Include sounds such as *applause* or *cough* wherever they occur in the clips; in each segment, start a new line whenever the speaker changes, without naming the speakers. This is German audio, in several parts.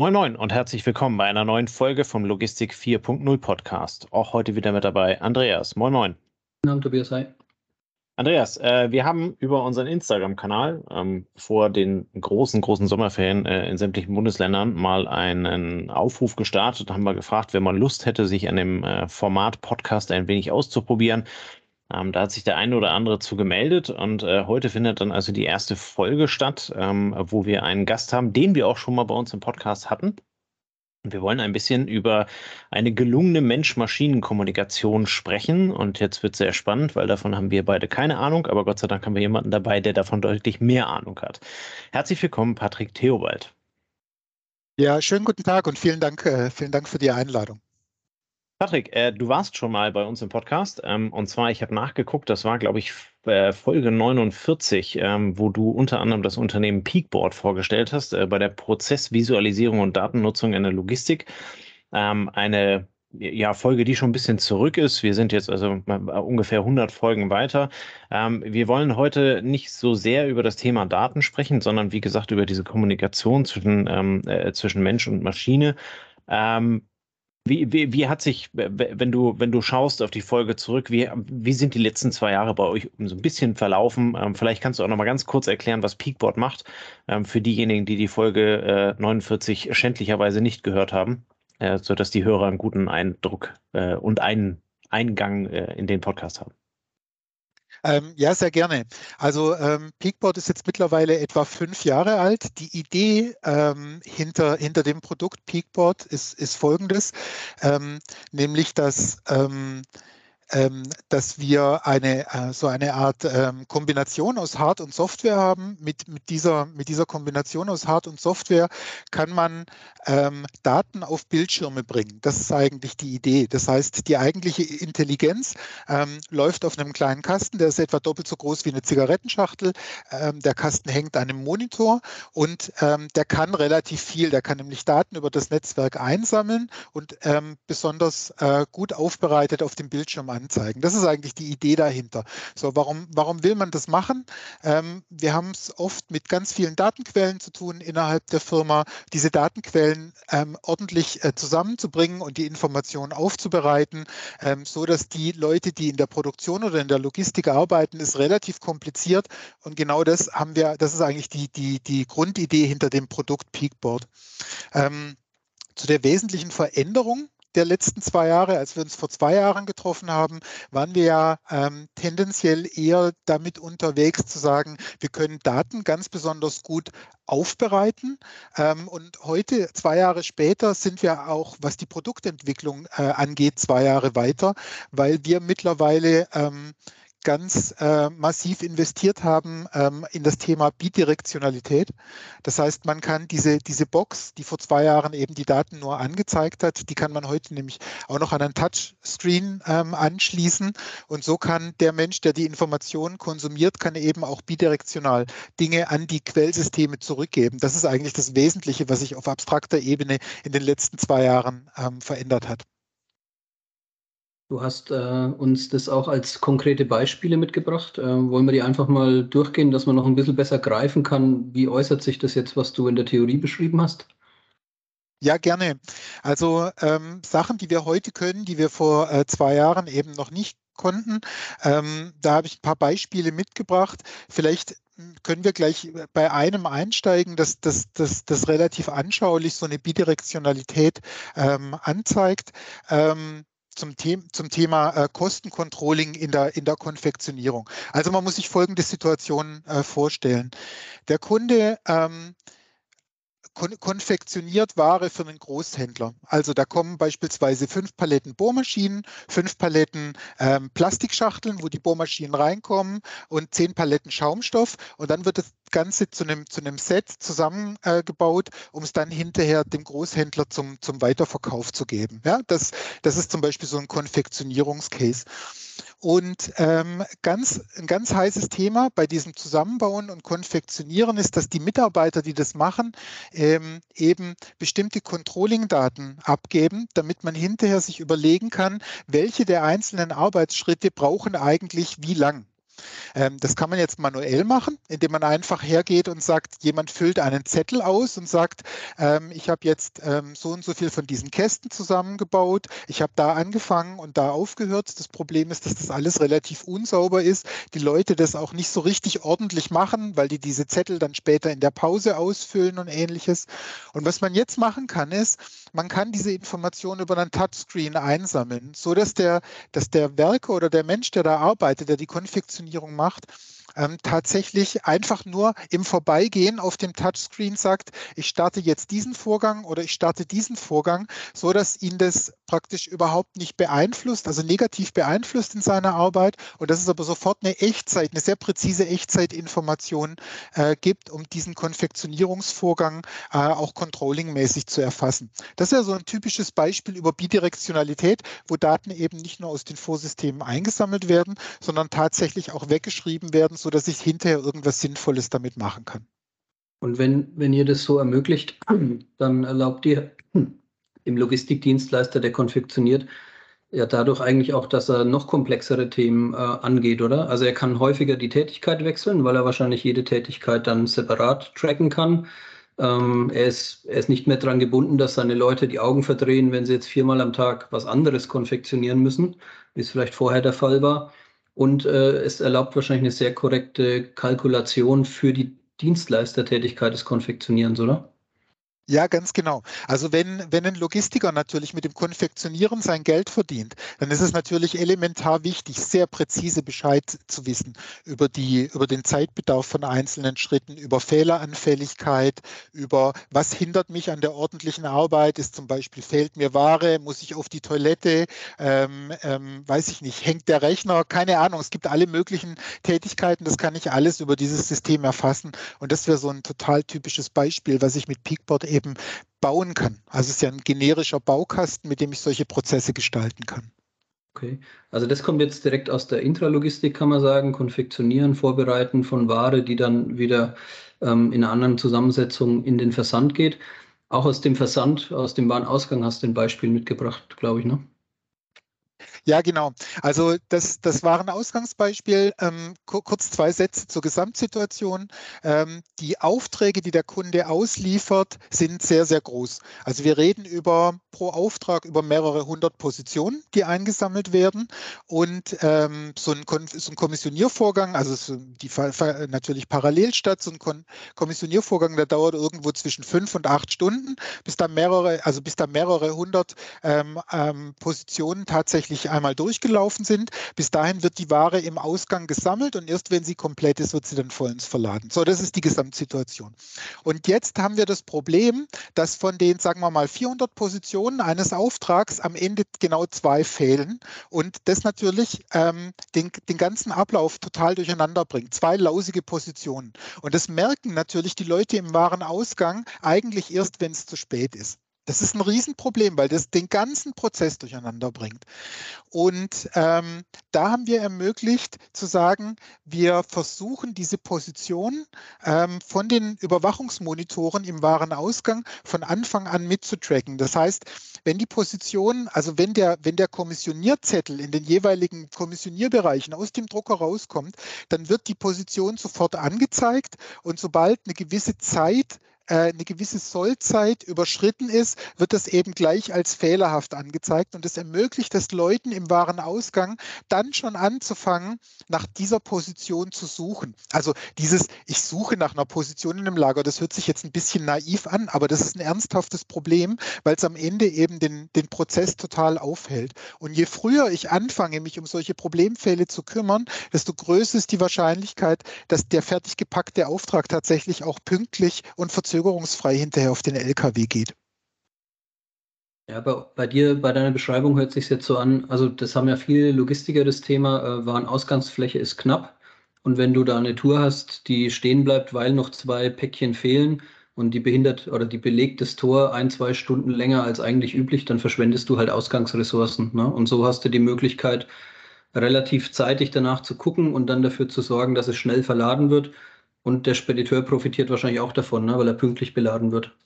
Moin Moin und herzlich willkommen bei einer neuen Folge vom Logistik 4.0 Podcast. Auch heute wieder mit dabei Andreas. Moin Moin.
Guten Abend, Tobias. Hi.
Andreas, äh, wir haben über unseren Instagram-Kanal ähm, vor den großen, großen Sommerferien äh, in sämtlichen Bundesländern mal einen Aufruf gestartet. Da haben wir gefragt, wer mal Lust hätte, sich an dem äh, Format Podcast ein wenig auszuprobieren. Ähm, da hat sich der eine oder andere zu gemeldet und äh, heute findet dann also die erste Folge statt, ähm, wo wir einen Gast haben, den wir auch schon mal bei uns im Podcast hatten. Wir wollen ein bisschen über eine gelungene Mensch-Maschinen-Kommunikation sprechen. Und jetzt wird es sehr spannend, weil davon haben wir beide keine Ahnung. Aber Gott sei Dank haben wir jemanden dabei, der davon deutlich mehr Ahnung hat. Herzlich willkommen, Patrick Theobald.
Ja, schönen guten Tag und vielen Dank, äh, vielen Dank für die Einladung.
Patrick, äh, du warst schon mal bei uns im Podcast. Ähm, und zwar, ich habe nachgeguckt, das war, glaube ich, äh, Folge 49, ähm, wo du unter anderem das Unternehmen Peakboard vorgestellt hast, äh, bei der Prozessvisualisierung und Datennutzung in der Logistik. Ähm, eine ja, Folge, die schon ein bisschen zurück ist. Wir sind jetzt also ungefähr 100 Folgen weiter. Ähm, wir wollen heute nicht so sehr über das Thema Daten sprechen, sondern wie gesagt über diese Kommunikation zwischen, ähm, äh, zwischen Mensch und Maschine. Ähm, wie, wie, wie, hat sich, wenn du, wenn du schaust auf die Folge zurück, wie, wie sind die letzten zwei Jahre bei euch so ein bisschen verlaufen? Ähm, vielleicht kannst du auch noch mal ganz kurz erklären, was Peakboard macht, ähm, für diejenigen, die die Folge äh, 49 schändlicherweise nicht gehört haben, äh, sodass die Hörer einen guten Eindruck äh, und einen Eingang äh, in den Podcast haben.
Ähm, ja, sehr gerne. Also ähm, Peakboard ist jetzt mittlerweile etwa fünf Jahre alt. Die Idee ähm, hinter, hinter dem Produkt Peakboard ist, ist folgendes, ähm, nämlich dass ähm, dass wir eine äh, so eine Art ähm, Kombination aus Hard- und Software haben. Mit, mit, dieser, mit dieser Kombination aus Hard- und Software kann man ähm, Daten auf Bildschirme bringen. Das ist eigentlich die Idee. Das heißt, die eigentliche Intelligenz ähm, läuft auf einem kleinen Kasten, der ist etwa doppelt so groß wie eine Zigarettenschachtel. Ähm, der Kasten hängt an einem Monitor und ähm, der kann relativ viel. Der kann nämlich Daten über das Netzwerk einsammeln und besonders äh, gut aufbereitet auf dem Bildschirm anzeigen. Das ist eigentlich die Idee dahinter. So, warum, warum will man das machen? Ähm, wir haben es oft mit ganz vielen Datenquellen zu tun innerhalb der Firma, diese Datenquellen ähm, ordentlich äh, zusammenzubringen und die Informationen aufzubereiten, ähm, so dass die Leute, die in der Produktion oder in der Logistik arbeiten, ist relativ kompliziert. Und genau das haben wir, das ist eigentlich die, die, die Grundidee hinter dem Produkt Peakboard. Ähm, zu der wesentlichen Veränderung der letzten zwei Jahre, als wir uns vor zwei Jahren getroffen haben, waren wir ja ähm, tendenziell eher damit unterwegs zu sagen, wir können Daten ganz besonders gut aufbereiten. Ähm, und heute, zwei Jahre später, sind wir auch, was die Produktentwicklung äh, angeht, zwei Jahre weiter, weil wir mittlerweile ähm, ganz äh, massiv investiert haben ähm, in das Thema Bidirektionalität. Das heißt, man kann diese, diese Box, die vor zwei Jahren eben die Daten nur angezeigt hat, die kann man heute nämlich auch noch an einen Touchscreen ähm, anschließen. Und so kann der Mensch, der die Informationen konsumiert, kann eben auch bidirektional Dinge an die Quellsysteme zurückgeben. Das ist eigentlich das Wesentliche, was sich auf abstrakter Ebene in den letzten zwei Jahren ähm, verändert hat.
Du hast äh, uns das auch als konkrete Beispiele mitgebracht. Äh, wollen wir die einfach mal durchgehen, dass man noch ein bisschen besser greifen kann, wie äußert sich das jetzt, was du in der Theorie beschrieben hast?
Ja, gerne. Also ähm, Sachen, die wir heute können, die wir vor äh, zwei Jahren eben noch nicht konnten. Ähm, da habe ich ein paar Beispiele mitgebracht. Vielleicht hm, können wir gleich bei einem einsteigen, das, das, das, das relativ anschaulich so eine Bidirektionalität ähm, anzeigt. Ähm, zum, The zum Thema äh, Kostencontrolling in der, in der Konfektionierung. Also man muss sich folgende Situation äh, vorstellen. Der Kunde ähm, kon konfektioniert Ware für einen Großhändler. Also da kommen beispielsweise fünf Paletten Bohrmaschinen, fünf Paletten ähm, Plastikschachteln, wo die Bohrmaschinen reinkommen und zehn Paletten Schaumstoff und dann wird das Ganze zu einem, zu einem Set zusammengebaut, äh, um es dann hinterher dem Großhändler zum, zum Weiterverkauf zu geben. Ja, das, das ist zum Beispiel so ein Konfektionierungscase. Und ähm, ganz, ein ganz heißes Thema bei diesem Zusammenbauen und Konfektionieren ist, dass die Mitarbeiter, die das machen, ähm, eben bestimmte Controlling-Daten abgeben, damit man hinterher sich überlegen kann, welche der einzelnen Arbeitsschritte brauchen eigentlich wie lang. Ähm, das kann man jetzt manuell machen, indem man einfach hergeht und sagt, jemand füllt einen Zettel aus und sagt, ähm, ich habe jetzt ähm, so und so viel von diesen Kästen zusammengebaut, ich habe da angefangen und da aufgehört. Das Problem ist, dass das alles relativ unsauber ist, die Leute das auch nicht so richtig ordentlich machen, weil die diese Zettel dann später in der Pause ausfüllen und ähnliches. Und was man jetzt machen kann, ist, man kann diese Informationen über einen Touchscreen einsammeln, so dass der, dass der Werker oder der Mensch, der da arbeitet, der die Konfektionierung macht, ähm, tatsächlich einfach nur im Vorbeigehen auf dem Touchscreen sagt, ich starte jetzt diesen Vorgang oder ich starte diesen Vorgang, so dass ihn das praktisch überhaupt nicht beeinflusst, also negativ beeinflusst in seiner Arbeit und dass es aber sofort eine Echtzeit, eine sehr präzise Echtzeitinformation äh, gibt, um diesen Konfektionierungsvorgang äh, auch controllingmäßig zu erfassen. Das ist ja so ein typisches Beispiel über Bidirektionalität, wo Daten eben nicht nur aus den Vorsystemen eingesammelt werden, sondern tatsächlich auch weggeschrieben werden, so dass ich hinterher irgendwas Sinnvolles damit machen kann.
Und wenn, wenn ihr das so ermöglicht, *clears throat* dann erlaubt ihr *clears throat* dem Logistikdienstleister, der konfektioniert, ja dadurch eigentlich auch, dass er noch komplexere Themen äh, angeht, oder? Also er kann häufiger die Tätigkeit wechseln, weil er wahrscheinlich jede Tätigkeit dann separat tracken kann. Ähm, er, ist, er ist nicht mehr daran gebunden, dass seine Leute die Augen verdrehen, wenn sie jetzt viermal am Tag was anderes konfektionieren müssen, wie es vielleicht vorher der Fall war. Und äh, es erlaubt wahrscheinlich eine sehr korrekte Kalkulation für die Dienstleistertätigkeit des Konfektionierens, oder?
Ja, ganz genau. Also wenn, wenn ein Logistiker natürlich mit dem Konfektionieren sein Geld verdient, dann ist es natürlich elementar wichtig, sehr präzise Bescheid zu wissen über, die, über den Zeitbedarf von einzelnen Schritten, über Fehleranfälligkeit, über was hindert mich an der ordentlichen Arbeit, ist zum Beispiel fehlt mir Ware, muss ich auf die Toilette, ähm, ähm, weiß ich nicht, hängt der Rechner, keine Ahnung. Es gibt alle möglichen Tätigkeiten, das kann ich alles über dieses System erfassen. Und das wäre so ein total typisches Beispiel, was ich mit Peakboard eben bauen kann. Also es ist ja ein generischer Baukasten, mit dem ich solche Prozesse gestalten kann.
Okay, also das kommt jetzt direkt aus der Intralogistik, kann man sagen, konfektionieren, vorbereiten von Ware, die dann wieder ähm, in einer anderen Zusammensetzung in den Versand geht. Auch aus dem Versand, aus dem Warenausgang hast du ein Beispiel mitgebracht, glaube ich, ne?
Ja, genau. Also das, das war ein Ausgangsbeispiel. Ähm, kurz zwei Sätze zur Gesamtsituation. Ähm, die Aufträge, die der Kunde ausliefert, sind sehr, sehr groß. Also wir reden über pro Auftrag über mehrere hundert Positionen, die eingesammelt werden. Und ähm, so, ein, so, ein, Kommissioniervorgang, also so die natürlich parallel statt, so ein Kommissioniervorgang, der dauert irgendwo zwischen fünf und acht Stunden, bis da mehrere, also bis da mehrere hundert ähm, ähm, Positionen tatsächlich einmal durchgelaufen sind. Bis dahin wird die Ware im Ausgang gesammelt und erst wenn sie komplett ist, wird sie dann vollends verladen. So, das ist die Gesamtsituation. Und jetzt haben wir das Problem, dass von den, sagen wir mal, 400 Positionen eines Auftrags am Ende genau zwei fehlen und das natürlich ähm, den, den ganzen Ablauf total durcheinander bringt. Zwei lausige Positionen. Und das merken natürlich die Leute im Warenausgang eigentlich erst, wenn es zu spät ist. Das ist ein Riesenproblem, weil das den ganzen Prozess durcheinander bringt. Und ähm, da haben wir ermöglicht zu sagen, wir versuchen diese Position ähm, von den Überwachungsmonitoren im Warenausgang von Anfang an mitzutracken. Das heißt, wenn die Position, also wenn der, wenn der Kommissionierzettel in den jeweiligen Kommissionierbereichen aus dem Drucker rauskommt, dann wird die Position sofort angezeigt und sobald eine gewisse Zeit eine gewisse Sollzeit überschritten ist, wird das eben gleich als fehlerhaft angezeigt und es ermöglicht es Leuten im Warenausgang dann schon anzufangen, nach dieser Position zu suchen. Also dieses, ich suche nach einer Position in einem Lager, das hört sich jetzt ein bisschen naiv an, aber das ist ein ernsthaftes Problem, weil es am Ende eben den, den Prozess total aufhält. Und je früher ich anfange, mich um solche Problemfälle zu kümmern, desto größer ist die Wahrscheinlichkeit, dass der fertig gepackte Auftrag tatsächlich auch pünktlich und verzögert verzögerungsfrei hinterher auf den LKW geht.
Ja, bei, bei dir, bei deiner Beschreibung hört sich jetzt so an, also das haben ja viele Logistiker das Thema, äh, Warenausgangsfläche ist knapp. Und wenn du da eine Tour hast, die stehen bleibt, weil noch zwei Päckchen fehlen und die behindert oder die belegt das Tor ein, zwei Stunden länger als eigentlich üblich, dann verschwendest du halt Ausgangsressourcen. Ne? Und so hast du die Möglichkeit, relativ zeitig danach zu gucken und dann dafür zu sorgen, dass es schnell verladen wird und der Spediteur profitiert wahrscheinlich auch davon, ne, weil er pünktlich beladen wird.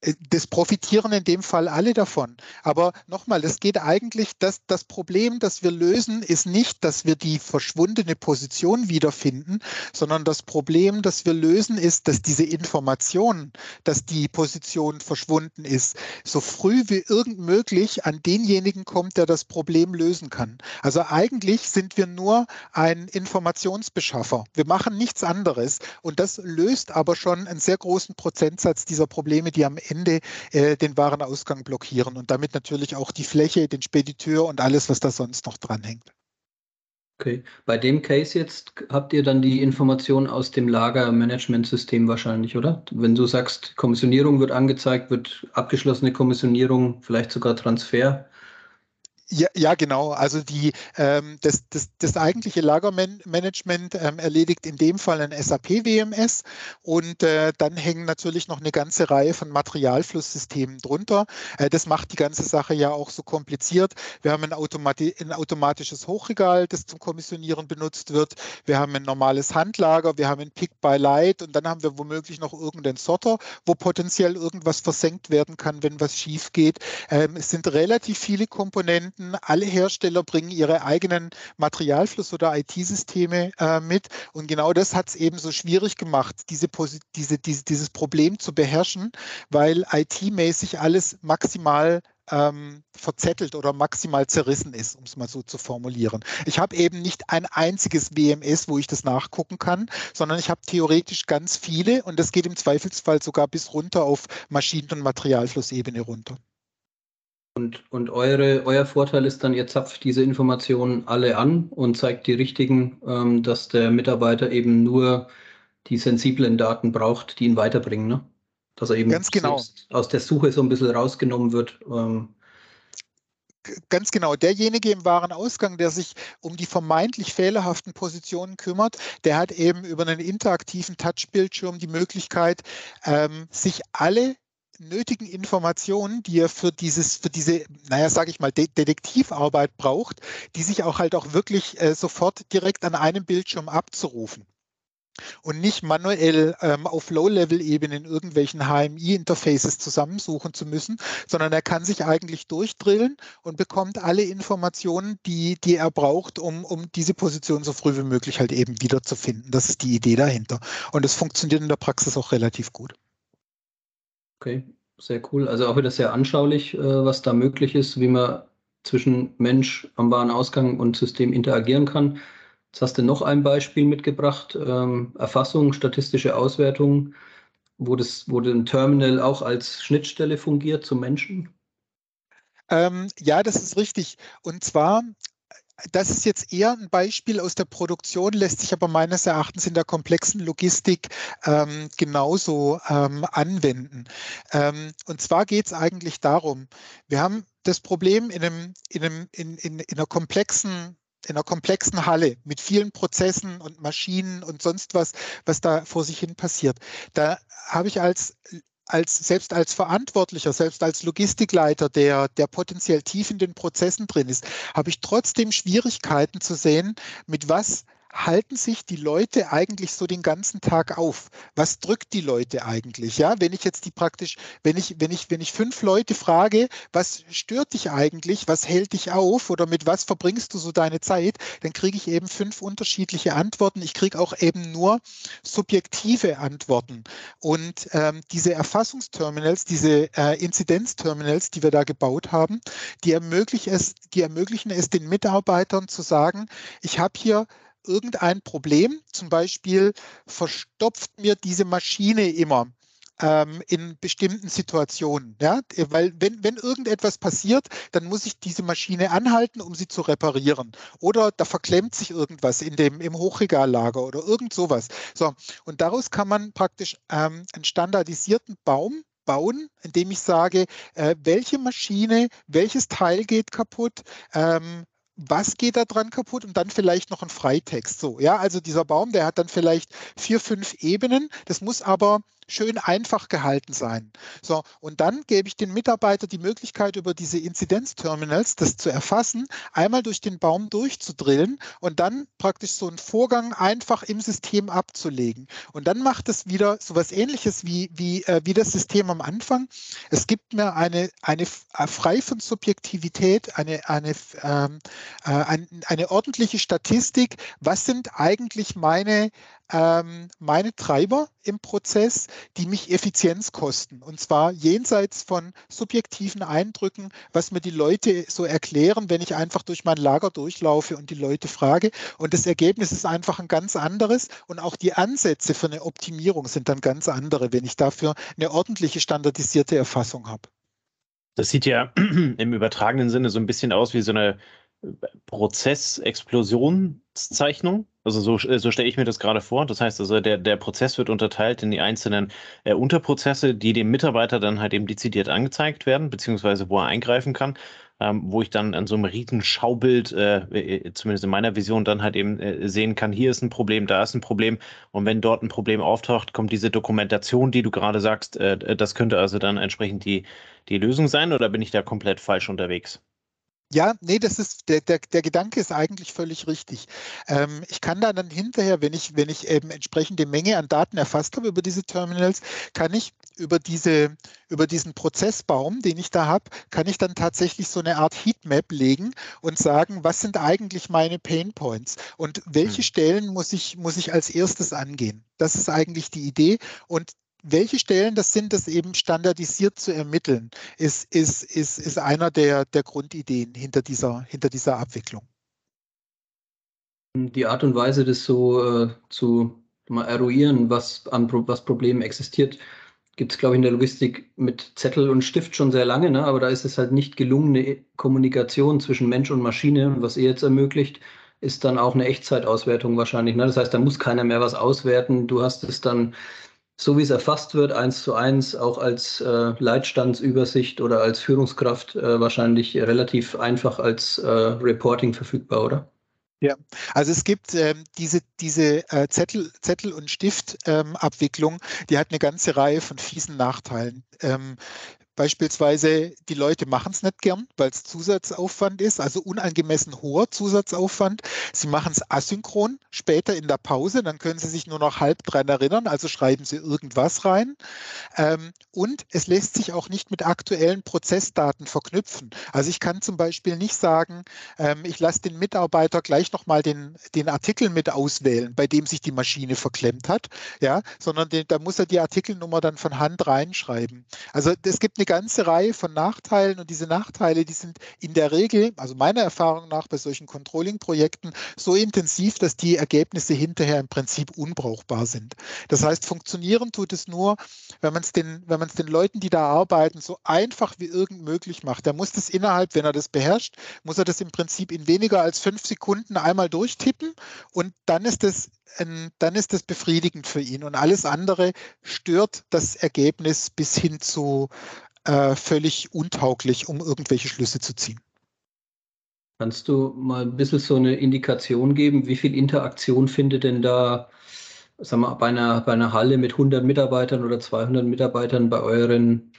Äh, das profitieren in dem Fall alle davon. Aber nochmal, es geht eigentlich, dass das Problem, das wir lösen, ist nicht, dass wir die verschwundene Position wiederfinden, sondern das Problem, das wir lösen, ist, dass diese Information, dass die Position verschwunden ist, so früh wie irgend möglich an denjenigen kommt, der das Problem lösen kann. Also eigentlich sind wir nur ein Informationsbeschaffer. Wir machen nichts anderes und das löst aber schon einen sehr großen Prozentsatz dieser Probleme, die am Ende äh, den Warenausgang blockieren und damit natürlich auch die Fläche, den Spediteur und alles, was da sonst noch dranhängt.
Okay, bei dem Case jetzt habt ihr dann die Information aus dem Lagermanagementsystem wahrscheinlich, oder? Wenn du sagst, Kommissionierung wird angezeigt, wird abgeschlossene Kommissionierung, vielleicht sogar Transfer,
ja, ja, genau. Also die, ähm, das, das, das eigentliche Lagermanagement ähm, erledigt in dem Fall ein SAP-WMS und äh, dann hängen natürlich noch eine ganze Reihe von Materialflusssystemen drunter. Äh, das macht die ganze Sache ja auch so kompliziert. Wir haben ein, Automati ein automatisches Hochregal, das zum Kommissionieren benutzt wird. Wir haben ein normales Handlager, wir haben ein Pick-by-Light und dann haben wir womöglich noch irgendeinen Sorter, wo potenziell irgendwas versenkt werden kann, wenn was schief geht. Ähm, es sind relativ viele Komponenten Produkten. Alle Hersteller bringen ihre eigenen Materialfluss- oder IT-Systeme äh, mit. Und genau das hat es eben so schwierig gemacht, diese, diese, diese, dieses Problem zu beherrschen, weil IT-mäßig alles maximal ähm, verzettelt oder maximal zerrissen ist, um es mal so zu formulieren. Ich habe eben nicht ein einziges WMS, wo ich das nachgucken kann, sondern ich habe theoretisch ganz viele und das geht im Zweifelsfall sogar bis runter auf Maschinen- und Materialflussebene runter.
Und, und eure, euer Vorteil ist dann, ihr zapft diese Informationen alle an und zeigt die richtigen, ähm, dass der Mitarbeiter eben nur die sensiblen Daten braucht, die ihn weiterbringen. Ne? Dass er eben
Ganz genau.
aus der Suche so ein bisschen rausgenommen wird. Ähm,
Ganz genau. Derjenige im Warenausgang, der sich um die vermeintlich fehlerhaften Positionen kümmert, der hat eben über einen interaktiven Touchbildschirm die Möglichkeit, ähm, sich alle nötigen Informationen, die er für dieses, für diese, naja, sage ich mal, De Detektivarbeit braucht, die sich auch halt auch wirklich äh, sofort direkt an einem Bildschirm abzurufen und nicht manuell ähm, auf Low-Level-Ebene in irgendwelchen HMI-Interfaces zusammensuchen zu müssen, sondern er kann sich eigentlich durchdrillen und bekommt alle Informationen, die, die er braucht, um, um diese Position so früh wie möglich halt eben wiederzufinden. Das ist die Idee dahinter. Und es funktioniert in der Praxis auch relativ gut.
Okay, sehr cool. Also auch wieder sehr anschaulich, äh, was da möglich ist, wie man zwischen Mensch am Warenausgang und System interagieren kann. Jetzt hast du noch ein Beispiel mitgebracht, ähm, Erfassung, statistische Auswertung, wo, das, wo ein Terminal auch als Schnittstelle fungiert zum Menschen.
Ähm, ja, das ist richtig. Und zwar das ist jetzt eher ein Beispiel aus der Produktion, lässt sich aber meines Erachtens in der komplexen Logistik ähm, genauso ähm, anwenden. Ähm, und zwar geht es eigentlich darum, wir haben das Problem in, einem, in, einem, in, in, in einer komplexen in einer komplexen Halle mit vielen Prozessen und Maschinen und sonst was, was da vor sich hin passiert. Da habe ich als als, selbst als Verantwortlicher, selbst als Logistikleiter, der, der potenziell tief in den Prozessen drin ist, habe ich trotzdem Schwierigkeiten zu sehen, mit was halten sich die Leute eigentlich so den ganzen Tag auf? Was drückt die Leute eigentlich? Ja, wenn ich jetzt die praktisch, wenn ich, wenn ich, wenn ich fünf Leute frage, was stört dich eigentlich? Was hält dich auf? Oder mit was verbringst du so deine Zeit? Dann kriege ich eben fünf unterschiedliche Antworten. Ich kriege auch eben nur subjektive Antworten. Und ähm, diese Erfassungsterminals, diese äh, Inzidenzterminals, die wir da gebaut haben, die ermöglichen es, die ermöglichen es den Mitarbeitern zu sagen, ich habe hier irgendein Problem, zum Beispiel verstopft mir diese Maschine immer ähm, in bestimmten Situationen. Ja? Weil wenn, wenn irgendetwas passiert, dann muss ich diese Maschine anhalten, um sie zu reparieren. Oder da verklemmt sich irgendwas in dem, im Hochregallager oder irgend sowas. So, und daraus kann man praktisch ähm, einen standardisierten Baum bauen, indem ich sage, äh, welche Maschine, welches Teil geht kaputt, ähm, was geht da dran kaputt und dann vielleicht noch ein Freitext. So, ja, also dieser Baum, der hat dann vielleicht vier, fünf Ebenen. Das muss aber schön einfach gehalten sein. So, und dann gebe ich den Mitarbeiter die Möglichkeit, über diese Inzidenzterminals das zu erfassen, einmal durch den Baum durchzudrillen und dann praktisch so einen Vorgang einfach im System abzulegen. Und dann macht es wieder so was ähnliches wie, wie, äh, wie das System am Anfang. Es gibt mir eine, eine äh, frei von Subjektivität, eine, eine, ähm, äh, eine, eine ordentliche Statistik. Was sind eigentlich meine ähm, meine Treiber im Prozess, die mich Effizienz kosten. Und zwar jenseits von subjektiven Eindrücken, was mir die Leute so erklären, wenn ich einfach durch mein Lager durchlaufe und die Leute frage. Und das Ergebnis ist einfach ein ganz anderes. Und auch die Ansätze für eine Optimierung sind dann ganz andere, wenn ich dafür eine ordentliche standardisierte Erfassung habe.
Das sieht ja *clears throat* im übertragenen Sinne so ein bisschen aus wie so eine Prozessexplosionszeichnung. Also so, so stelle ich mir das gerade vor. Das heißt also, der, der Prozess wird unterteilt in die einzelnen äh, Unterprozesse, die dem Mitarbeiter dann halt eben dezidiert angezeigt werden, beziehungsweise wo er eingreifen kann, ähm, wo ich dann an so einem riesen Schaubild, äh, äh, zumindest in meiner Vision, dann halt eben äh, sehen kann, hier ist ein Problem, da ist ein Problem. Und wenn dort ein Problem auftaucht, kommt diese Dokumentation, die du gerade sagst, äh, das könnte also dann entsprechend die, die Lösung sein oder bin ich da komplett falsch unterwegs?
Ja, nee, das ist der, der, der Gedanke ist eigentlich völlig richtig. Ähm, ich kann da dann hinterher, wenn ich, wenn ich eben entsprechende Menge an Daten erfasst habe über diese Terminals, kann ich über diese, über diesen Prozessbaum, den ich da habe, kann ich dann tatsächlich so eine Art Heatmap legen und sagen, was sind eigentlich meine Pain Points und welche hm. Stellen muss ich, muss ich als erstes angehen. Das ist eigentlich die Idee. Und welche Stellen das sind, das eben standardisiert zu ermitteln, ist, ist, ist, ist einer der, der Grundideen hinter dieser, hinter dieser Abwicklung.
Die Art und Weise, das so äh, zu mal eruieren, was an was Problemen existiert, gibt es, glaube ich, in der Logistik mit Zettel und Stift schon sehr lange, ne? aber da ist es halt nicht gelungene Kommunikation zwischen Mensch und Maschine. Und was ihr jetzt ermöglicht, ist dann auch eine Echtzeitauswertung wahrscheinlich. Ne? Das heißt, da muss keiner mehr was auswerten. Du hast es dann so wie es erfasst wird, eins zu eins, auch als äh, Leitstandsübersicht oder als Führungskraft äh, wahrscheinlich relativ einfach als äh, Reporting verfügbar, oder?
Ja, also es gibt ähm, diese, diese äh, Zettel, Zettel- und Stiftabwicklung, ähm, die hat eine ganze Reihe von fiesen Nachteilen. Ähm, Beispielsweise, die Leute machen es nicht gern, weil es Zusatzaufwand ist, also unangemessen hoher Zusatzaufwand. Sie machen es asynchron, später in der Pause, dann können sie sich nur noch halb dran erinnern, also schreiben sie irgendwas rein. Ähm, und es lässt sich auch nicht mit aktuellen Prozessdaten verknüpfen. Also ich kann zum Beispiel nicht sagen, ähm, ich lasse den Mitarbeiter gleich nochmal den, den Artikel mit auswählen, bei dem sich die Maschine verklemmt hat, ja, sondern den, da muss er die Artikelnummer dann von Hand reinschreiben. Also es gibt eine ganze Reihe von Nachteilen und diese Nachteile, die sind in der Regel, also meiner Erfahrung nach bei solchen Controlling-Projekten, so intensiv, dass die Ergebnisse hinterher im Prinzip unbrauchbar sind. Das heißt, funktionieren tut es nur, wenn man es den, den Leuten, die da arbeiten, so einfach wie irgend möglich macht. Der muss das innerhalb, wenn er das beherrscht, muss er das im Prinzip in weniger als fünf Sekunden einmal durchtippen und dann ist es dann ist das befriedigend für ihn und alles andere stört das Ergebnis bis hin zu äh, völlig untauglich, um irgendwelche Schlüsse zu ziehen.
Kannst du mal ein bisschen so eine Indikation geben, wie viel Interaktion findet denn da, sagen wir, bei einer, bei einer Halle mit 100 Mitarbeitern oder 200 Mitarbeitern bei euren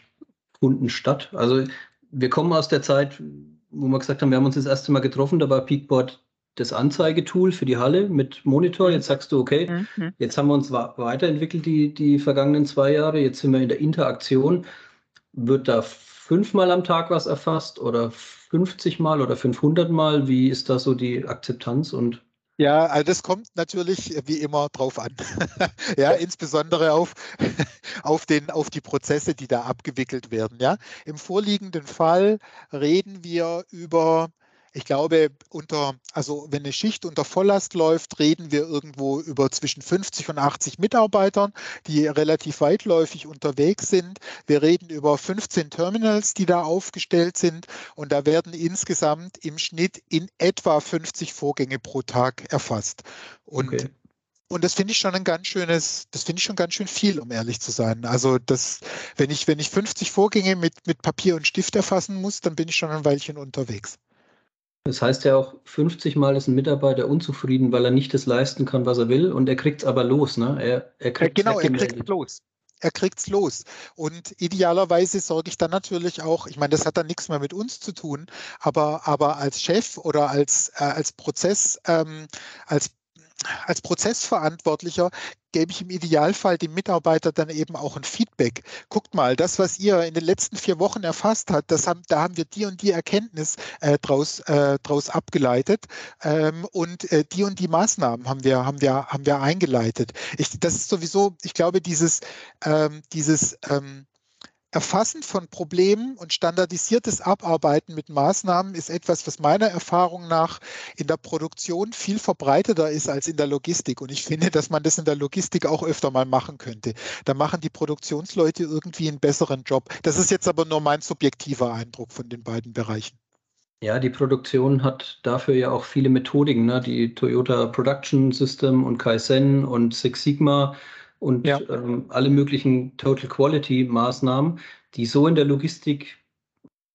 Kunden statt? Also wir kommen aus der Zeit, wo wir gesagt haben, wir haben uns das erste Mal getroffen, da war Peakboard das Anzeigetool für die Halle mit Monitor. Jetzt sagst du, okay, mhm. jetzt haben wir uns weiterentwickelt die, die vergangenen zwei Jahre, jetzt sind wir in der Interaktion wird da fünfmal am Tag was erfasst oder 50 Mal oder 500 Mal? Wie ist da so die Akzeptanz und
ja, also das kommt natürlich wie immer drauf an. *laughs* ja, insbesondere auf, *laughs* auf, den, auf die Prozesse, die da abgewickelt werden. Ja, im vorliegenden Fall reden wir über ich glaube, unter, also wenn eine Schicht unter Volllast läuft, reden wir irgendwo über zwischen 50 und 80 Mitarbeitern, die relativ weitläufig unterwegs sind. Wir reden über 15 Terminals, die da aufgestellt sind und da werden insgesamt im Schnitt in etwa 50 Vorgänge pro Tag erfasst. Und okay. Und das finde ich schon ein ganz schönes, das finde ich schon ganz schön viel, um ehrlich zu sein. Also das, wenn ich, wenn ich 50 Vorgänge mit, mit Papier und Stift erfassen muss, dann bin ich schon ein Weilchen unterwegs.
Das heißt ja auch, 50 Mal ist ein Mitarbeiter unzufrieden, weil er nicht das leisten kann, was er will, und er kriegt es aber los. Ne? Er,
er kriegt genau, er kriegt es los. er kriegt's los. Und idealerweise sorge ich dann natürlich auch, ich meine, das hat dann nichts mehr mit uns zu tun, aber, aber als Chef oder als, äh, als Prozess, ähm, als als Prozessverantwortlicher gebe ich im Idealfall dem Mitarbeiter dann eben auch ein Feedback. Guckt mal, das, was ihr in den letzten vier Wochen erfasst habt, das haben, da haben wir die und die Erkenntnis äh, draus, äh, draus abgeleitet ähm, und äh, die und die Maßnahmen haben wir, haben wir, haben wir eingeleitet. Ich, das ist sowieso, ich glaube, dieses, ähm, dieses ähm, Erfassen von Problemen und standardisiertes Abarbeiten mit Maßnahmen ist etwas, was meiner Erfahrung nach in der Produktion viel verbreiteter ist als in der Logistik. Und ich finde, dass man das in der Logistik auch öfter mal machen könnte. Da machen die Produktionsleute irgendwie einen besseren Job. Das ist jetzt aber nur mein subjektiver Eindruck von den beiden Bereichen.
Ja, die Produktion hat dafür ja auch viele Methodiken, ne? die Toyota Production System und Kaizen und Six Sigma und ja. ähm, alle möglichen Total Quality Maßnahmen, die so in der Logistik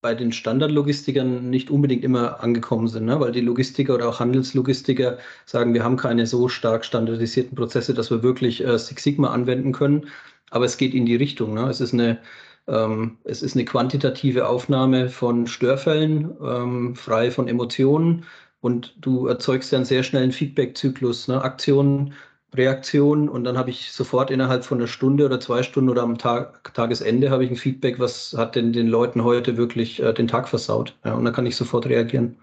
bei den Standardlogistikern nicht unbedingt immer angekommen sind, ne? weil die Logistiker oder auch Handelslogistiker sagen, wir haben keine so stark standardisierten Prozesse, dass wir wirklich äh, Six Sigma anwenden können. Aber es geht in die Richtung. Ne? Es, ist eine, ähm, es ist eine quantitative Aufnahme von Störfällen, ähm, frei von Emotionen. Und du erzeugst ja einen sehr schnellen Feedback-Zyklus. Ne? Aktionen Reaktion und dann habe ich sofort innerhalb von einer Stunde oder zwei Stunden oder am Tag, Tagesende habe ich ein Feedback, was hat denn den Leuten heute wirklich äh, den Tag versaut. Ja, und dann kann ich sofort reagieren.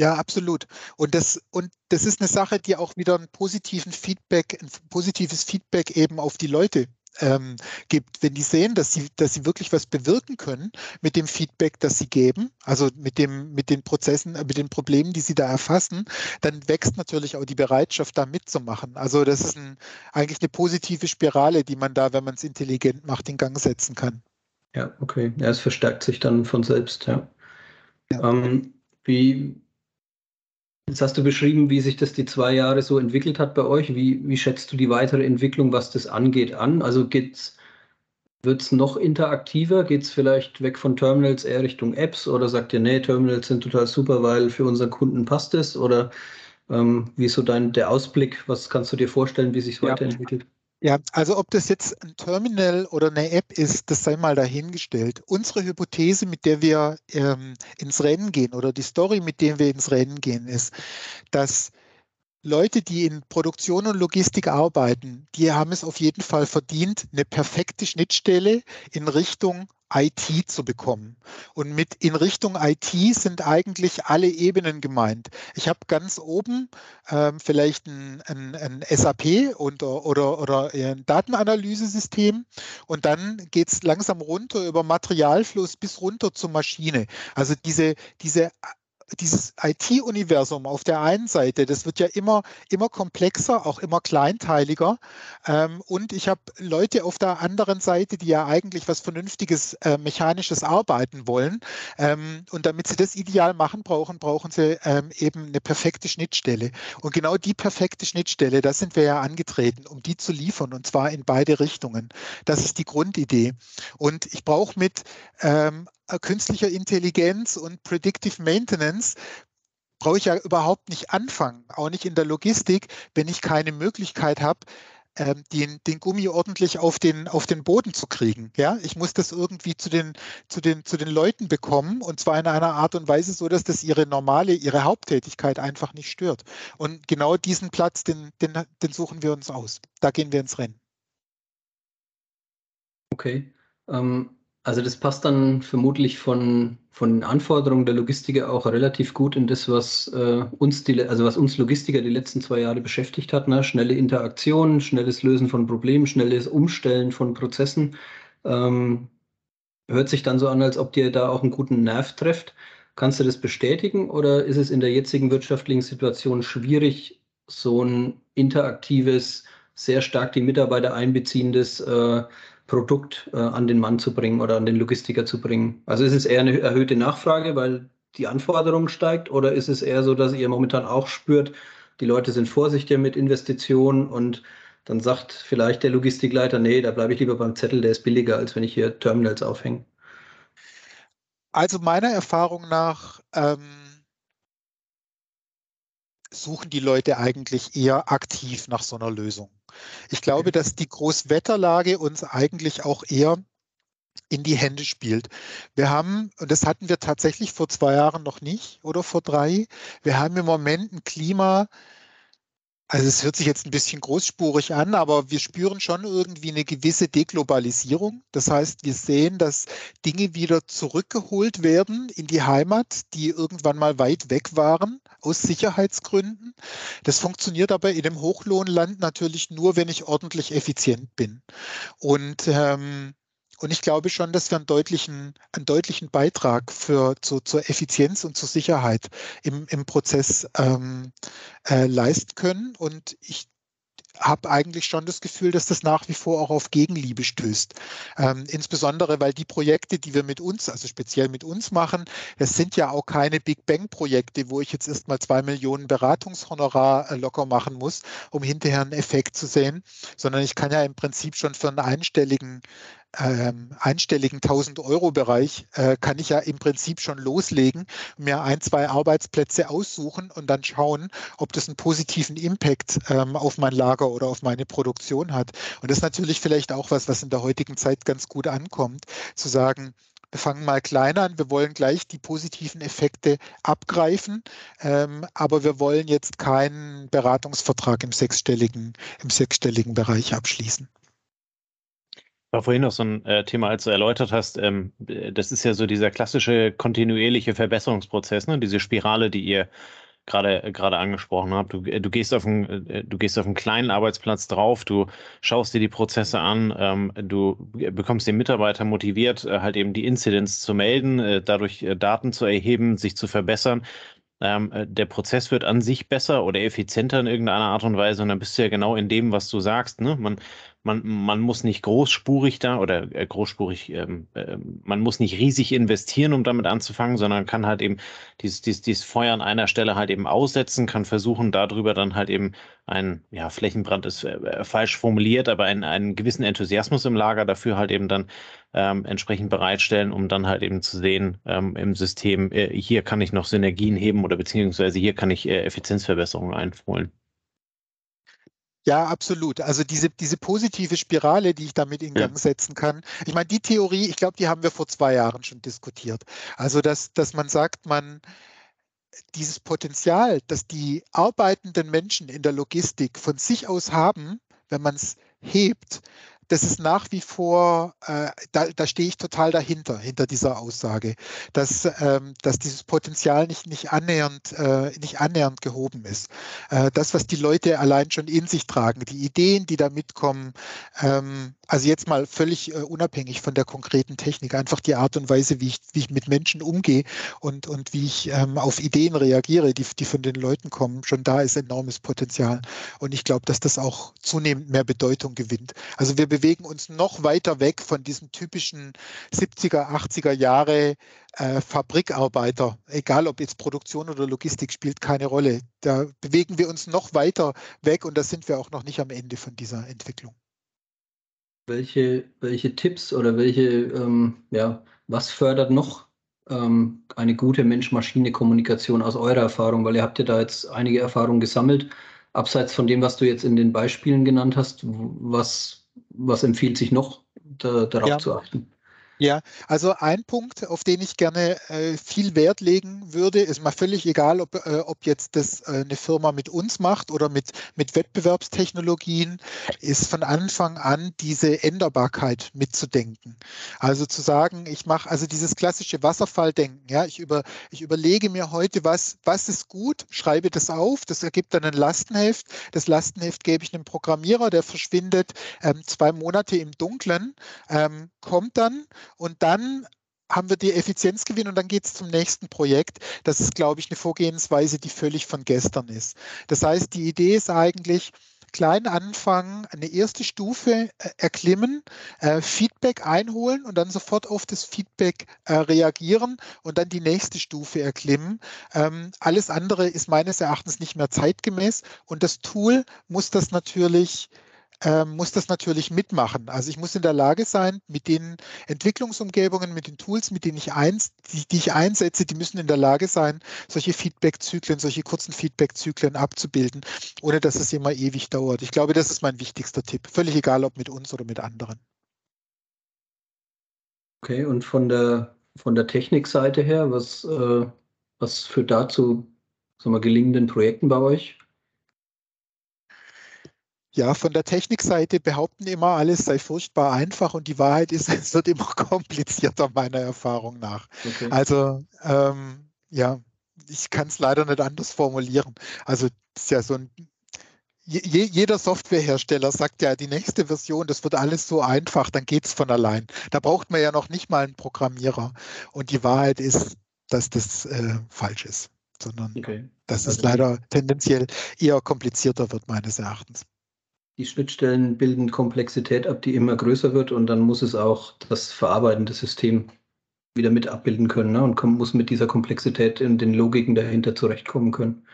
Ja, absolut. Und das, und das ist eine Sache, die auch wieder einen positiven Feedback, ein positives Feedback eben auf die Leute ähm, gibt, wenn die sehen, dass sie, dass sie wirklich was bewirken können mit dem Feedback, das sie geben, also mit dem, mit den Prozessen, äh, mit den Problemen, die sie da erfassen, dann wächst natürlich auch die Bereitschaft, da mitzumachen. Also das ist ein, eigentlich eine positive Spirale, die man da, wenn man es intelligent macht, in Gang setzen kann.
Ja, okay. Ja, es verstärkt sich dann von selbst, ja. ja. Ähm, wie, Jetzt hast du beschrieben, wie sich das die zwei Jahre so entwickelt hat bei euch. Wie, wie schätzt du die weitere Entwicklung, was das angeht, an? Also wird es noch interaktiver? Geht es vielleicht weg von Terminals eher Richtung Apps oder sagt ihr, nee, Terminals sind total super, weil für unseren Kunden passt es? Oder ähm, wie ist so dein, der Ausblick? Was kannst du dir vorstellen, wie sich es ja. weiterentwickelt?
Ja, also ob das jetzt ein Terminal oder eine App ist, das sei mal dahingestellt. Unsere Hypothese, mit der wir ähm, ins Rennen gehen oder die Story, mit der wir ins Rennen gehen, ist, dass Leute, die in Produktion und Logistik arbeiten, die haben es auf jeden Fall verdient, eine perfekte Schnittstelle in Richtung IT zu bekommen. Und mit in Richtung IT sind eigentlich alle Ebenen gemeint. Ich habe ganz oben ähm, vielleicht ein, ein, ein SAP und, oder, oder ein Datenanalyse-System und dann geht es langsam runter über Materialfluss bis runter zur Maschine. Also diese, diese dieses IT-Universum auf der einen Seite, das wird ja immer, immer komplexer, auch immer kleinteiliger. Ähm, und ich habe Leute auf der anderen Seite, die ja eigentlich was Vernünftiges, äh, Mechanisches arbeiten wollen. Ähm, und damit sie das ideal machen brauchen, brauchen sie ähm, eben eine perfekte Schnittstelle. Und genau die perfekte Schnittstelle, da sind wir ja angetreten, um die zu liefern, und zwar in beide Richtungen. Das ist die Grundidee. Und ich brauche mit ähm, äh, künstlicher Intelligenz und Predictive Maintenance brauche ich ja überhaupt nicht anfangen, auch nicht in der Logistik, wenn ich keine Möglichkeit habe, ähm, den, den Gummi ordentlich auf den, auf den Boden zu kriegen. Ja, ich muss das irgendwie zu den, zu, den, zu den Leuten bekommen und zwar in einer Art und Weise so, dass das ihre normale, ihre Haupttätigkeit einfach nicht stört. Und genau diesen Platz, den, den, den suchen wir uns aus. Da gehen wir ins Rennen.
Okay. Ähm, also das passt dann vermutlich von, von den Anforderungen der Logistiker auch relativ gut in das, was äh, uns die, also was uns Logistiker die letzten zwei Jahre beschäftigt hat. Ne? Schnelle Interaktion, schnelles Lösen von Problemen, schnelles Umstellen von Prozessen. Ähm, hört sich dann so an, als ob dir da auch einen guten Nerv trefft. Kannst du das bestätigen oder ist es in der jetzigen wirtschaftlichen Situation schwierig, so ein interaktives, sehr stark die Mitarbeiter einbeziehendes äh, Produkt äh, an den Mann zu bringen oder an den Logistiker zu bringen? Also ist es eher eine erhöhte Nachfrage, weil die Anforderung steigt oder ist es eher so, dass ihr momentan auch spürt, die Leute sind vorsichtiger mit Investitionen und dann sagt vielleicht der Logistikleiter, nee, da bleibe ich lieber beim Zettel, der ist billiger, als wenn ich hier Terminals aufhänge.
Also meiner Erfahrung nach ähm, suchen die Leute eigentlich eher aktiv nach so einer Lösung. Ich glaube, dass die Großwetterlage uns eigentlich auch eher in die Hände spielt. Wir haben, und das hatten wir tatsächlich vor zwei Jahren noch nicht oder vor drei, wir haben im Moment ein Klima, also es hört sich jetzt ein bisschen großspurig an, aber wir spüren schon irgendwie eine gewisse Deglobalisierung. Das heißt, wir sehen, dass Dinge wieder zurückgeholt werden in die Heimat, die irgendwann mal weit weg waren, aus Sicherheitsgründen. Das funktioniert aber in dem Hochlohnland natürlich nur, wenn ich ordentlich effizient bin. Und ähm, und ich glaube schon, dass wir einen deutlichen, einen deutlichen Beitrag für, zu, zur Effizienz und zur Sicherheit im, im Prozess ähm, äh, leisten können. Und ich habe eigentlich schon das Gefühl, dass das nach wie vor auch auf Gegenliebe stößt. Ähm, insbesondere, weil die Projekte, die wir mit uns, also speziell mit uns machen, das sind ja auch keine Big Bang-Projekte, wo ich jetzt erstmal zwei Millionen Beratungshonorar äh, locker machen muss, um hinterher einen Effekt zu sehen, sondern ich kann ja im Prinzip schon für einen einstelligen ähm, einstelligen 1000-Euro-Bereich äh, kann ich ja im Prinzip schon loslegen, mir ein, zwei Arbeitsplätze aussuchen und dann schauen, ob das einen positiven Impact ähm, auf mein Lager oder auf meine Produktion hat. Und das ist natürlich vielleicht auch was, was in der heutigen Zeit ganz gut ankommt, zu sagen, wir fangen mal klein an, wir wollen gleich die positiven Effekte abgreifen, ähm, aber wir wollen jetzt keinen Beratungsvertrag im sechsstelligen, im sechsstelligen Bereich abschließen.
War vorhin noch so ein äh, Thema, als du erläutert hast, ähm, das ist ja so dieser klassische kontinuierliche Verbesserungsprozess, ne? diese Spirale, die ihr gerade gerade angesprochen habt. Du, du gehst auf einen äh, du gehst auf einen kleinen Arbeitsplatz drauf, du schaust dir die Prozesse an, ähm, du bekommst den Mitarbeiter motiviert, äh, halt eben die Inzidenz zu melden, äh, dadurch äh, Daten zu erheben, sich zu verbessern. Ähm, äh, der Prozess wird an sich besser oder effizienter in irgendeiner Art und Weise und dann bist du ja genau in dem, was du sagst. Ne? Man, man, man muss nicht großspurig da oder äh, großspurig, ähm, äh, man muss nicht riesig investieren, um damit anzufangen, sondern kann halt eben dieses, dieses, dieses Feuer an einer Stelle halt eben aussetzen, kann versuchen, darüber dann halt eben ein, ja, Flächenbrand ist äh, äh falsch formuliert, aber einen, einen gewissen Enthusiasmus im Lager dafür halt eben dann ähm, entsprechend bereitstellen, um dann halt eben zu sehen ähm, im System, äh, hier kann ich noch Synergien heben oder beziehungsweise hier kann ich äh, Effizienzverbesserungen einholen.
Ja, absolut. Also diese, diese positive Spirale, die ich damit in Gang ja. setzen kann. Ich meine, die Theorie, ich glaube, die haben wir vor zwei Jahren schon diskutiert. Also, dass, dass man sagt, man dieses Potenzial, das die arbeitenden Menschen in der Logistik von sich aus haben, wenn man es hebt, das ist nach wie vor, äh, da, da stehe ich total dahinter, hinter dieser Aussage, dass, ähm, dass dieses Potenzial nicht, nicht, annähernd, äh, nicht annähernd gehoben ist. Äh, das, was die Leute allein schon in sich tragen, die Ideen, die da mitkommen, ähm, also jetzt mal völlig äh, unabhängig von der konkreten Technik, einfach die Art und Weise, wie ich, wie ich mit Menschen umgehe und, und wie ich ähm, auf Ideen reagiere, die, die von den Leuten kommen, schon da ist enormes Potenzial. Und ich glaube, dass das auch zunehmend mehr Bedeutung gewinnt. Also wir bewegen uns noch weiter weg von diesen typischen 70er, 80er Jahre äh, Fabrikarbeiter, egal ob jetzt Produktion oder Logistik, spielt keine Rolle. Da bewegen wir uns noch weiter weg und da sind wir auch noch nicht am Ende von dieser Entwicklung.
Welche, welche Tipps oder welche, ähm, ja, was fördert noch ähm, eine gute Mensch-Maschine-Kommunikation aus eurer Erfahrung? Weil ihr habt ja da jetzt einige Erfahrungen gesammelt. Abseits von dem, was du jetzt in den Beispielen genannt hast, was, was empfiehlt sich noch, da, darauf ja. zu achten?
Ja, also ein Punkt, auf den ich gerne äh, viel Wert legen würde, ist mal völlig egal, ob, äh, ob jetzt das äh, eine Firma mit uns macht oder mit, mit Wettbewerbstechnologien, ist von Anfang an diese Änderbarkeit mitzudenken. Also zu sagen, ich mache also dieses klassische Wasserfalldenken, ja, ich, über, ich überlege mir heute, was, was ist gut, schreibe das auf, das ergibt dann ein Lastenheft. Das Lastenheft gebe ich einem Programmierer, der verschwindet ähm, zwei Monate im Dunkeln, ähm, kommt dann und dann haben wir die Effizienzgewinn und dann geht es zum nächsten Projekt. Das ist, glaube ich, eine Vorgehensweise, die völlig von gestern ist. Das heißt, die Idee ist eigentlich, klein anfangen, eine erste Stufe äh, erklimmen, äh, Feedback einholen und dann sofort auf das Feedback äh, reagieren und dann die nächste Stufe erklimmen. Ähm, alles andere ist meines Erachtens nicht mehr zeitgemäß und das Tool muss das natürlich äh, muss das natürlich mitmachen. Also ich muss in der Lage sein, mit den Entwicklungsumgebungen, mit den Tools, mit denen ich eins, die, die ich einsetze, die müssen in der Lage sein, solche Feedback-Zyklen, solche kurzen Feedback-Zyklen abzubilden, ohne dass es immer ewig dauert. Ich glaube, das ist mein wichtigster Tipp. Völlig egal, ob mit uns oder mit anderen.
Okay, und von der von der Technikseite her, was, äh, was führt dazu sagen wir, gelingenden Projekten bei euch?
Ja, von der Technikseite behaupten immer, alles sei furchtbar einfach und die Wahrheit ist, *laughs* es wird immer komplizierter, meiner Erfahrung nach. Okay. Also ähm, ja, ich kann es leider nicht anders formulieren. Also es ist ja so ein je, jeder Softwarehersteller sagt ja, die nächste Version, das wird alles so einfach, dann geht es von allein. Da braucht man ja noch nicht mal einen Programmierer. Und die Wahrheit ist, dass das äh, falsch ist, sondern okay. dass also es leider tendenziell eher komplizierter wird, meines Erachtens.
Die Schnittstellen bilden Komplexität ab, die immer größer wird und dann muss es auch das verarbeitende System wieder mit abbilden können ne? und muss mit dieser Komplexität in den Logiken dahinter zurechtkommen können.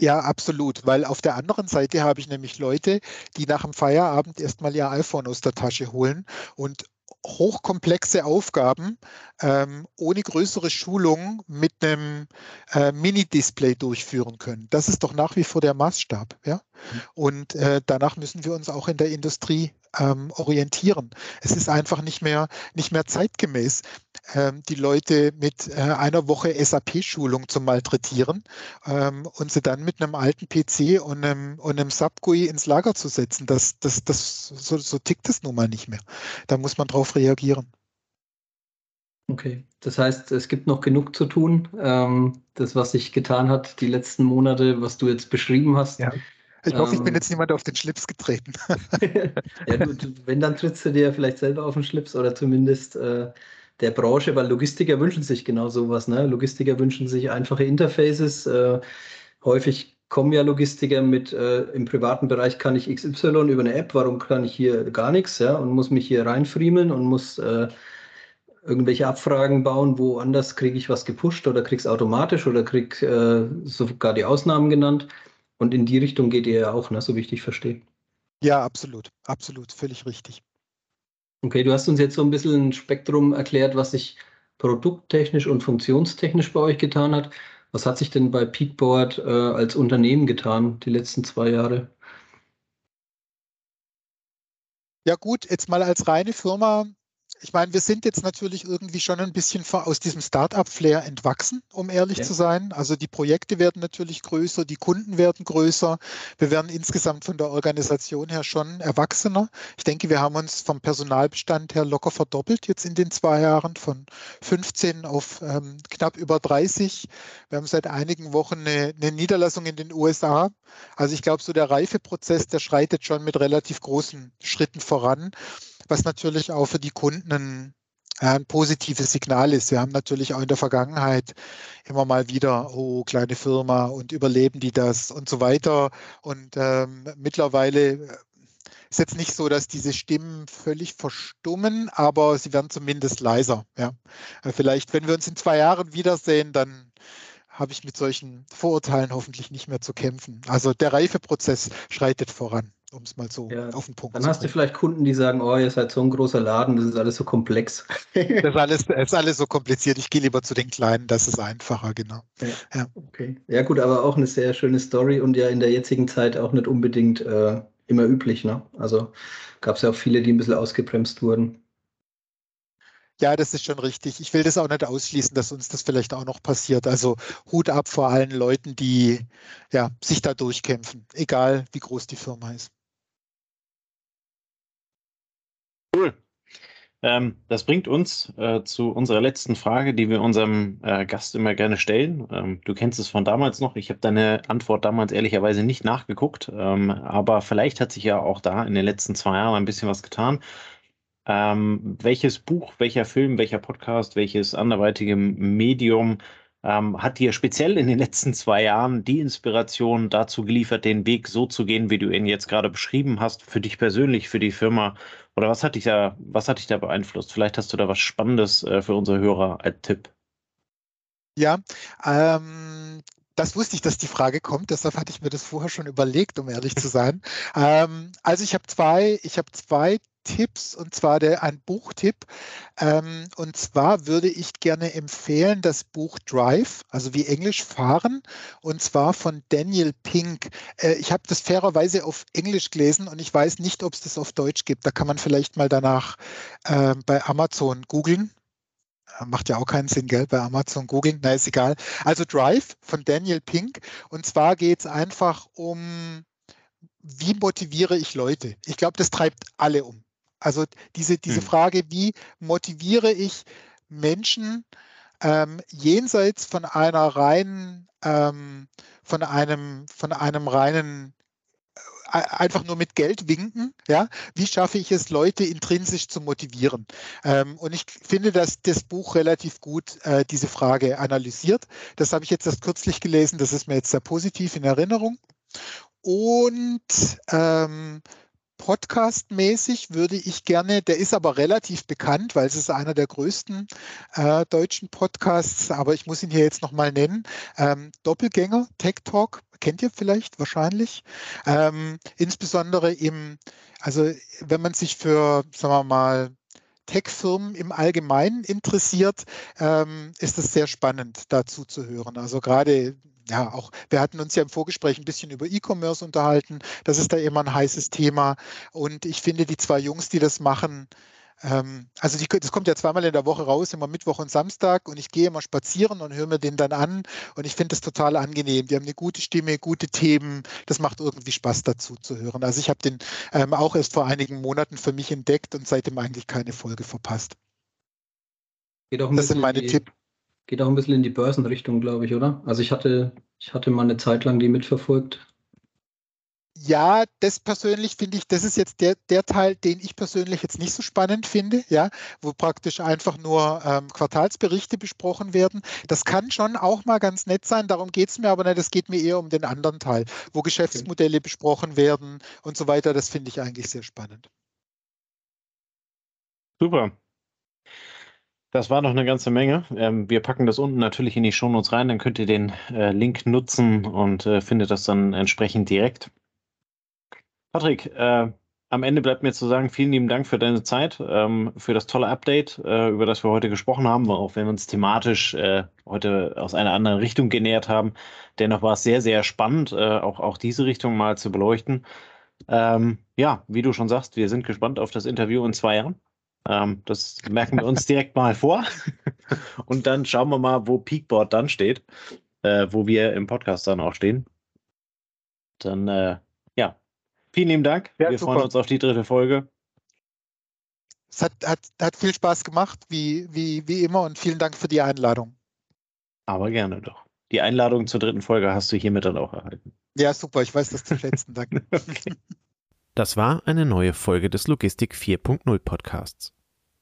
Ja, absolut, weil auf der anderen Seite habe ich nämlich Leute, die nach dem Feierabend erstmal ihr iPhone aus der Tasche holen und hochkomplexe Aufgaben ähm, ohne größere Schulung mit einem äh, Mini-Display durchführen können. Das ist doch nach wie vor der Maßstab. Ja? Mhm. Und äh, danach müssen wir uns auch in der Industrie ähm, orientieren. Es ist einfach nicht mehr, nicht mehr zeitgemäß, ähm, die Leute mit äh, einer Woche SAP-Schulung zu malträtieren ähm, und sie dann mit einem alten PC und einem, und einem SAP-GUI ins Lager zu setzen. Das, das, das, so, so tickt es nun mal nicht mehr. Da muss man drauf reagieren.
Okay, das heißt, es gibt noch genug zu tun. Ähm, das, was sich getan hat die letzten Monate, was du jetzt beschrieben hast,
ja. Ich hoffe, ich bin ähm. jetzt niemand auf den Schlips getreten. *laughs*
ja, du, du, wenn, dann trittst du dir vielleicht selber auf den Schlips oder zumindest äh, der Branche, weil Logistiker wünschen sich genau sowas. Ne? Logistiker wünschen sich einfache Interfaces. Äh, häufig kommen ja Logistiker mit, äh, im privaten Bereich kann ich XY über eine App, warum kann ich hier gar nichts ja? und muss mich hier reinfriemeln und muss äh, irgendwelche Abfragen bauen, woanders kriege ich was gepusht oder krieg's automatisch oder krieg äh, sogar die Ausnahmen genannt. Und in die Richtung geht ihr ja auch, ne, so wie ich dich verstehe.
Ja, absolut, absolut, völlig richtig.
Okay, du hast uns jetzt so ein bisschen ein Spektrum erklärt, was sich produkttechnisch und funktionstechnisch bei euch getan hat. Was hat sich denn bei Peakboard äh, als Unternehmen getan die letzten zwei Jahre?
Ja gut, jetzt mal als reine Firma ich meine, wir sind jetzt natürlich irgendwie schon ein bisschen aus diesem Startup-Flair entwachsen, um ehrlich ja. zu sein. Also die Projekte werden natürlich größer, die Kunden werden größer. Wir werden insgesamt von der Organisation her schon erwachsener. Ich denke, wir haben uns vom Personalbestand her locker verdoppelt jetzt in den zwei Jahren von 15 auf ähm, knapp über 30. Wir haben seit einigen Wochen eine, eine Niederlassung in den USA. Also ich glaube, so der Reifeprozess, der schreitet schon mit relativ großen Schritten voran was natürlich auch für die Kunden ein, ein positives Signal ist. Wir haben natürlich auch in der Vergangenheit immer mal wieder, oh, kleine Firma und überleben die das und so weiter. Und ähm, mittlerweile äh, ist jetzt nicht so, dass diese Stimmen völlig verstummen, aber sie werden zumindest leiser. Ja. Äh, vielleicht, wenn wir uns in zwei Jahren wiedersehen, dann habe ich mit solchen Vorurteilen hoffentlich nicht mehr zu kämpfen. Also der Reifeprozess schreitet voran um es mal so ja, auf den Punkt
zu bringen. Dann hast du vielleicht Kunden, die sagen, oh, ihr seid so ein großer Laden, das ist alles so komplex. *laughs*
das ist alles, das ist alles so kompliziert. Ich gehe lieber zu den Kleinen, das ist einfacher, genau.
Ja, ja. Okay. ja gut, aber auch eine sehr schöne Story und ja in der jetzigen Zeit auch nicht unbedingt äh, immer üblich. Ne? Also gab es ja auch viele, die ein bisschen ausgebremst wurden.
Ja, das ist schon richtig. Ich will das auch nicht ausschließen, dass uns das vielleicht auch noch passiert. Also Hut ab vor allen Leuten, die ja, sich da durchkämpfen, egal wie groß die Firma ist.
Cool. Ähm, das bringt uns äh, zu unserer letzten Frage, die wir unserem äh, Gast immer gerne stellen. Ähm, du kennst es von damals noch. Ich habe deine Antwort damals ehrlicherweise nicht nachgeguckt, ähm, aber vielleicht hat sich ja auch da in den letzten zwei Jahren ein bisschen was getan. Ähm, welches Buch, welcher Film, welcher Podcast, welches anderweitige Medium ähm, hat dir speziell in den letzten zwei Jahren die Inspiration dazu geliefert, den Weg so zu gehen, wie du ihn jetzt gerade beschrieben hast, für dich persönlich, für die Firma? Oder was hat dich da, was hat dich da beeinflusst? Vielleicht hast du da was Spannendes äh, für unsere Hörer als Tipp.
Ja, ähm, das wusste ich, dass die Frage kommt, deshalb hatte ich mir das vorher schon überlegt, um ehrlich zu sein. *laughs* ähm, also ich habe zwei, ich habe zwei Tipps und zwar der, ein Buchtipp. Ähm, und zwar würde ich gerne empfehlen das Buch Drive, also wie Englisch fahren, und zwar von Daniel Pink. Äh, ich habe das fairerweise auf Englisch gelesen und ich weiß nicht, ob es das auf Deutsch gibt. Da kann man vielleicht mal danach äh, bei Amazon googeln. Macht ja auch keinen Sinn, gell, bei Amazon googeln. Na, ist egal. Also Drive von Daniel Pink. Und zwar geht es einfach um wie motiviere ich Leute? Ich glaube, das treibt alle um. Also diese, diese hm. Frage, wie motiviere ich Menschen ähm, jenseits von einer reinen, ähm, von einem, von einem reinen äh, einfach nur mit Geld winken, ja, wie schaffe ich es, Leute intrinsisch zu motivieren? Ähm, und ich finde, dass das Buch relativ gut äh, diese Frage analysiert. Das habe ich jetzt erst kürzlich gelesen, das ist mir jetzt sehr positiv in Erinnerung. Und ähm, Podcast-mäßig würde ich gerne, der ist aber relativ bekannt, weil es ist einer der größten äh, deutschen Podcasts, aber ich muss ihn hier jetzt nochmal nennen. Ähm, Doppelgänger, Tech Talk, kennt ihr vielleicht wahrscheinlich. Ähm, insbesondere im, also wenn man sich für, sagen wir mal, Tech-Firmen im Allgemeinen interessiert, ähm, ist es sehr spannend, dazu zu hören. Also gerade ja, auch, wir hatten uns ja im Vorgespräch ein bisschen über E-Commerce unterhalten. Das ist da immer ein heißes Thema. Und ich finde, die zwei Jungs, die das machen, ähm, also die, das kommt ja zweimal in der Woche raus, immer Mittwoch und Samstag. Und ich gehe immer spazieren und höre mir den dann an. Und ich finde das total angenehm. Die haben eine gute Stimme, gute Themen. Das macht irgendwie Spaß dazu zu hören. Also ich habe den ähm, auch erst vor einigen Monaten für mich entdeckt und seitdem eigentlich keine Folge verpasst.
das sind meine Tipps. Geht auch ein bisschen in die Börsenrichtung, glaube ich, oder? Also ich hatte, ich hatte mal eine Zeit lang die mitverfolgt.
Ja, das persönlich finde ich, das ist jetzt der, der Teil, den ich persönlich jetzt nicht so spannend finde, ja, wo praktisch einfach nur ähm, Quartalsberichte besprochen werden. Das kann schon auch mal ganz nett sein, darum geht es mir aber nicht, es geht mir eher um den anderen Teil, wo Geschäftsmodelle okay. besprochen werden und so weiter. Das finde ich eigentlich sehr spannend.
Super. Das war noch eine ganze Menge. Ähm, wir packen das unten natürlich in die Shownotes rein, dann könnt ihr den äh, Link nutzen und äh, findet das dann entsprechend direkt. Patrick, äh, am Ende bleibt mir zu sagen, vielen lieben Dank für deine Zeit, ähm, für das tolle Update, äh, über das wir heute gesprochen haben, auch wenn wir uns thematisch äh, heute aus einer anderen Richtung genähert haben. Dennoch war es sehr, sehr spannend, äh, auch, auch diese Richtung mal zu beleuchten. Ähm, ja, wie du schon sagst, wir sind gespannt auf das Interview in zwei Jahren. Ähm, das merken wir uns direkt mal vor. *laughs* Und dann schauen wir mal, wo Peakboard dann steht, äh, wo wir im Podcast dann auch stehen. Dann, äh, ja, vielen lieben Dank. Ja, wir super. freuen uns auf die dritte Folge.
Es hat, hat, hat viel Spaß gemacht, wie, wie, wie immer, und vielen Dank für die Einladung.
Aber gerne doch. Die Einladung zur dritten Folge hast du hiermit dann auch erhalten.
Ja, super, ich weiß das zu schätzen. Danke. *laughs*
Das war eine neue Folge des Logistik 4.0 Podcasts.